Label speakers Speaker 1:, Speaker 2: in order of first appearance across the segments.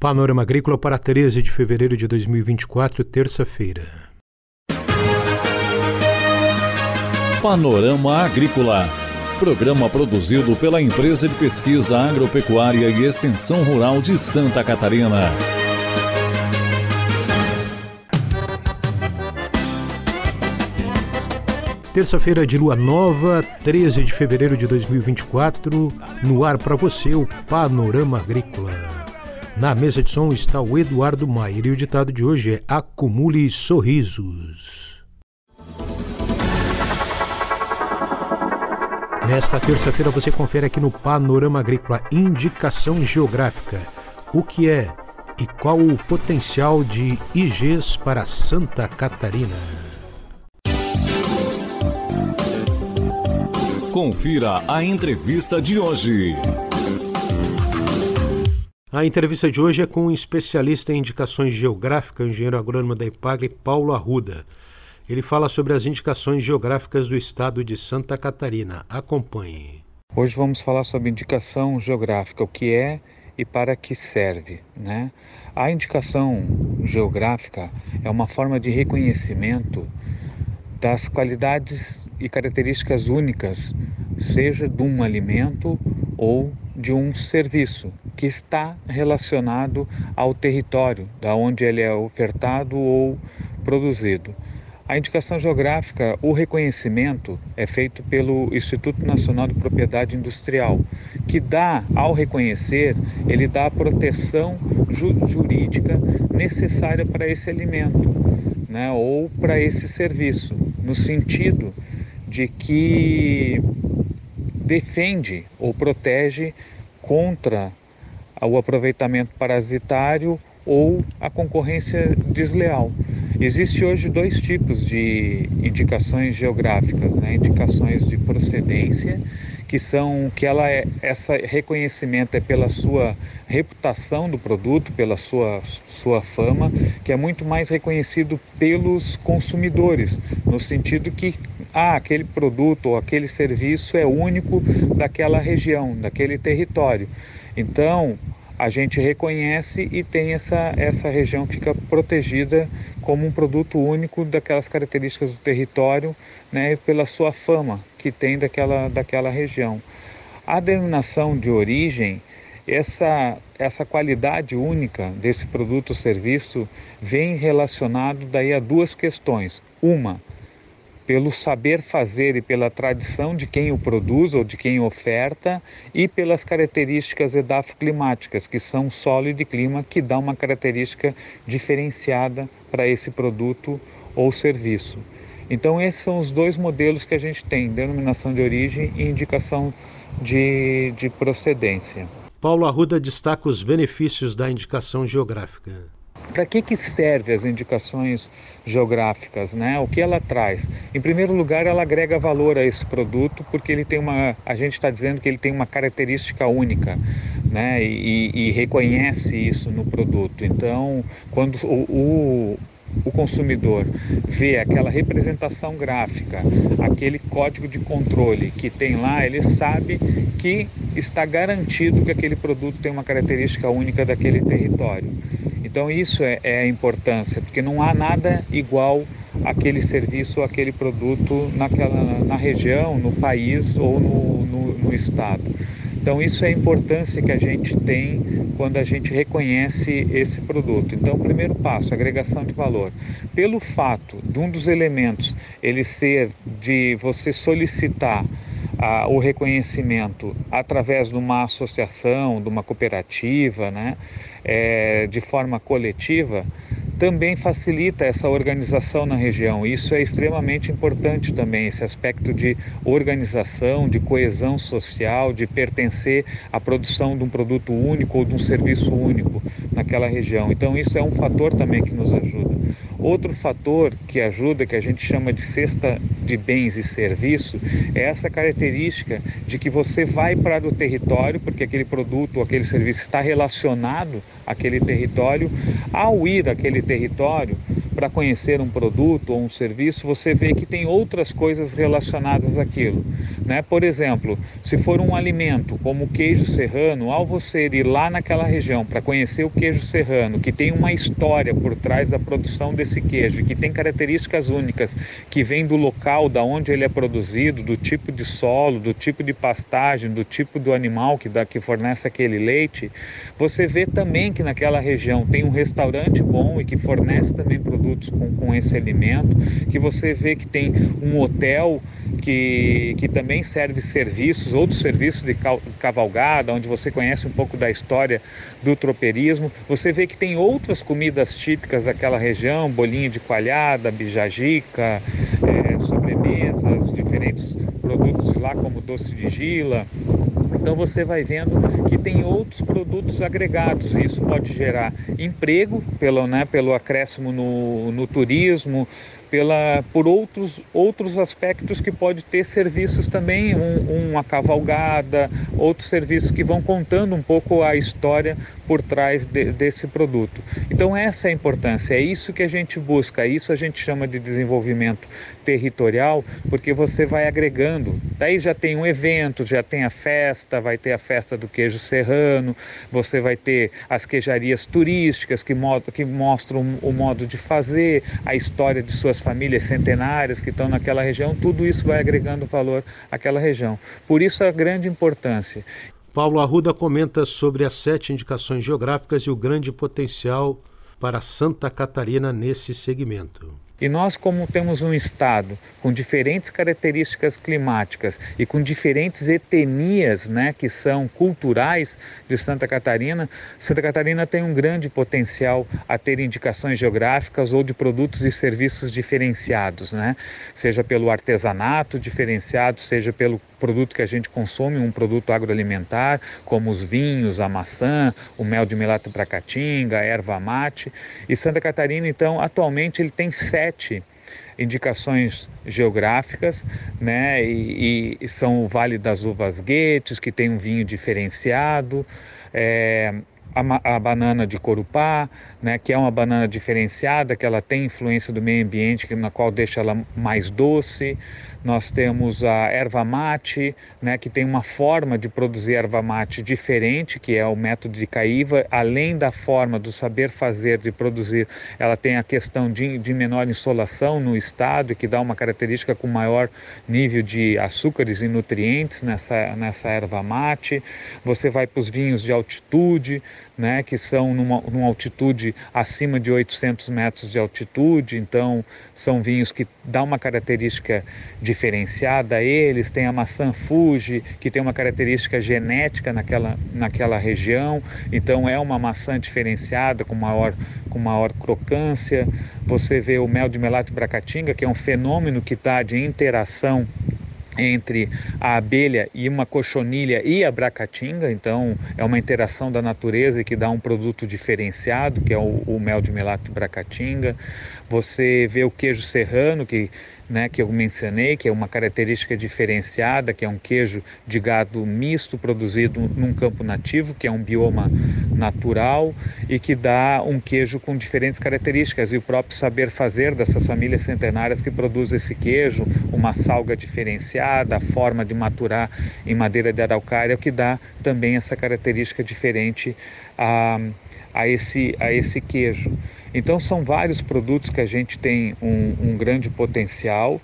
Speaker 1: Panorama Agrícola para 13 de fevereiro de 2024, terça-feira.
Speaker 2: Panorama Agrícola. Programa produzido pela Empresa de Pesquisa Agropecuária e Extensão Rural de Santa Catarina.
Speaker 1: Terça-feira de lua nova, 13 de fevereiro de 2024, no ar para você o Panorama Agrícola. Na mesa de som está o Eduardo Maier e o ditado de hoje é Acumule sorrisos. Nesta terça-feira você confere aqui no Panorama Agrícola Indicação Geográfica. O que é e qual o potencial de IGs para Santa Catarina?
Speaker 2: Confira a entrevista de hoje.
Speaker 1: A entrevista de hoje é com um especialista em indicações geográficas, engenheiro agrônomo da IPAGRE, Paulo Arruda. Ele fala sobre as indicações geográficas do estado de Santa Catarina. Acompanhe.
Speaker 3: Hoje vamos falar sobre indicação geográfica, o que é e para que serve. Né? A indicação geográfica é uma forma de reconhecimento das qualidades e características únicas, seja de um alimento ou de um serviço que está relacionado ao território da onde ele é ofertado ou produzido. A indicação geográfica, o reconhecimento é feito pelo Instituto Nacional de Propriedade Industrial, que dá, ao reconhecer, ele dá a proteção ju jurídica necessária para esse alimento, né, ou para esse serviço, no sentido de que defende ou protege contra o aproveitamento parasitário ou a concorrência desleal. Existe hoje dois tipos de indicações geográficas, né? indicações de procedência, que são que ela é reconhecimento é pela sua reputação do produto, pela sua sua fama, que é muito mais reconhecido pelos consumidores, no sentido que ah, aquele produto ou aquele serviço é único daquela região, daquele território. Então, a gente reconhece e tem essa, essa região fica protegida como um produto único daquelas características do território, né, pela sua fama que tem daquela, daquela região. A denominação de origem, essa, essa qualidade única desse produto ou serviço vem relacionado daí a duas questões. Uma, pelo saber fazer e pela tradição de quem o produz ou de quem oferta e pelas características edafoclimáticas, que são solo e clima, que dá uma característica diferenciada para esse produto ou serviço. Então, esses são os dois modelos que a gente tem: denominação de origem e indicação de, de procedência.
Speaker 1: Paulo Arruda destaca os benefícios da indicação geográfica.
Speaker 3: Para que, que serve as indicações geográficas, né? O que ela traz? Em primeiro lugar, ela agrega valor a esse produto porque ele tem uma, a gente está dizendo que ele tem uma característica única, né? E, e reconhece isso no produto. Então, quando o, o o consumidor vê aquela representação gráfica, aquele código de controle que tem lá, ele sabe que está garantido que aquele produto tem uma característica única daquele território. Então isso é, é a importância, porque não há nada igual aquele serviço aquele produto naquela, na região, no país ou no, no, no estado. Então, isso é a importância que a gente tem quando a gente reconhece esse produto. Então, primeiro passo, agregação de valor. Pelo fato de um dos elementos ele ser de você solicitar o reconhecimento através de uma associação, de uma cooperativa, né, é, de forma coletiva, também facilita essa organização na região. Isso é extremamente importante também, esse aspecto de organização, de coesão social, de pertencer à produção de um produto único ou de um serviço único naquela região. Então, isso é um fator também que nos ajuda. Outro fator que ajuda, que a gente chama de cesta de bens e serviço, é essa característica de que você vai para o território, porque aquele produto ou aquele serviço está relacionado àquele território. Ao ir àquele território para conhecer um produto ou um serviço, você vê que tem outras coisas relacionadas àquilo. Né? Por exemplo, se for um alimento como o queijo serrano, ao você ir lá naquela região para conhecer o queijo serrano, que tem uma história por trás da produção desse queijo, que tem características únicas, que vem do local da onde ele é produzido, do tipo de solo, do tipo de pastagem, do tipo do animal que, dá, que fornece aquele leite, você vê também que naquela região tem um restaurante bom e que fornece também produtos com, com esse alimento, que você vê que tem um hotel que, que também serve serviços, outros serviços de cavalgada, onde você conhece um pouco da história do tropeirismo. Você vê que tem outras comidas típicas daquela região, bolinho de coalhada, bijagica, é, sobremesas, diferentes produtos lá como doce de gila. Então você vai vendo que tem outros produtos agregados e isso pode gerar emprego pelo, né, pelo acréscimo no, no turismo, pela, por outros, outros aspectos que pode ter serviços também, um, uma cavalgada, outros serviços que vão contando um pouco a história por trás de, desse produto. Então essa é a importância, é isso que a gente busca, isso a gente chama de desenvolvimento territorial, porque você vai agregando. Daí já tem um evento, já tem a festa, vai ter a festa do queijo serrano, você vai ter as queijarias turísticas que, que mostram o modo de fazer, a história de suas famílias centenárias que estão naquela região, tudo isso vai agregando valor àquela região. Por isso a grande importância.
Speaker 1: Paulo Arruda comenta sobre as sete indicações geográficas e o grande potencial para Santa Catarina nesse segmento.
Speaker 3: E nós, como temos um estado com diferentes características climáticas e com diferentes etnias, né, que são culturais de Santa Catarina, Santa Catarina tem um grande potencial a ter indicações geográficas ou de produtos e serviços diferenciados, né? Seja pelo artesanato diferenciado, seja pelo produto que a gente consome, um produto agroalimentar, como os vinhos, a maçã, o mel de melato para caatinga, a erva mate. E Santa Catarina, então, atualmente ele tem sete indicações geográficas, né? E, e, são o Vale das Uvas Guetes, que tem um vinho diferenciado, é, a, a, banana de Corupá, né, que é uma banana diferenciada, que ela tem influência do meio ambiente, na qual deixa ela mais doce. Nós temos a erva mate, né, que tem uma forma de produzir erva mate diferente, que é o método de Caiva. Além da forma do saber fazer de produzir, ela tem a questão de, de menor insolação no estado, que dá uma característica com maior nível de açúcares e nutrientes nessa, nessa erva mate. Você vai para os vinhos de altitude, né, que são numa, numa altitude acima de 800 metros de altitude, então são vinhos que dão uma característica diferenciada a eles. Tem a maçã Fuji, que tem uma característica genética naquela, naquela região, então é uma maçã diferenciada, com maior, com maior crocância. Você vê o mel de melato bracatinga, que é um fenômeno que está de interação entre a abelha e uma cochonilha e a bracatinga, então é uma interação da natureza que dá um produto diferenciado, que é o, o mel de melato bracatinga. Você vê o queijo serrano, que né, que eu mencionei, que é uma característica diferenciada, que é um queijo de gado misto produzido num campo nativo, que é um bioma natural e que dá um queijo com diferentes características. E o próprio saber fazer dessas famílias centenárias que produzem esse queijo, uma salga diferenciada, a forma de maturar em madeira de araucária, o que dá também essa característica diferente a, a, esse, a esse queijo. Então, são vários produtos que a gente tem um, um grande potencial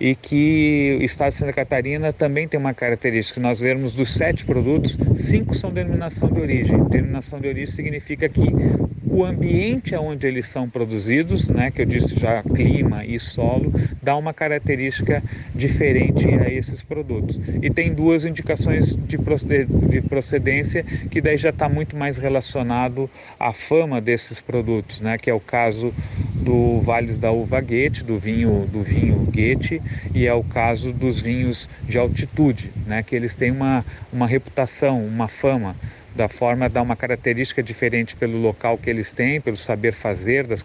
Speaker 3: e que o estado de Santa Catarina também tem uma característica. Nós vemos dos sete produtos, cinco são denominação de origem. Denominação de origem significa que o ambiente onde eles são produzidos, né, que eu disse já clima e solo, dá uma característica diferente a esses produtos. E tem duas indicações de procedência que daí já está muito mais relacionado à fama desses produtos, né, que é o caso do Vales da Uva Guete, do vinho do vinho Guete, e é o caso dos vinhos de altitude, né, que eles têm uma, uma reputação, uma fama da forma dar uma característica diferente pelo local que eles têm, pelo saber fazer das,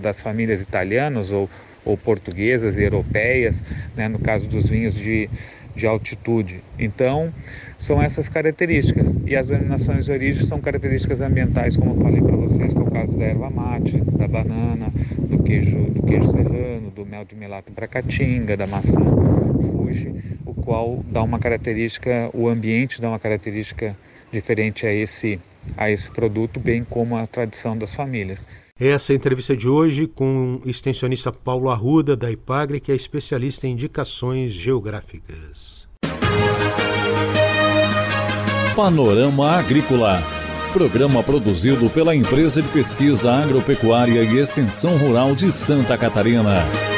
Speaker 3: das famílias italianas ou, ou portuguesas e europeias, né, no caso dos vinhos de, de altitude. Então, são essas características. E as denominações de origem são características ambientais, como eu falei para vocês, que é o caso da erva mate, da banana, do queijo, do queijo serrano, do mel de melato bracatinga, da maçã Fuji, o qual dá uma característica, o ambiente dá uma característica diferente a esse a esse produto, bem como a tradição das famílias.
Speaker 1: Essa é a entrevista de hoje com o extensionista Paulo Arruda, da IPAGRE, que é especialista em indicações geográficas.
Speaker 2: Panorama Agrícola. Programa produzido pela Empresa de Pesquisa Agropecuária e Extensão Rural de Santa Catarina.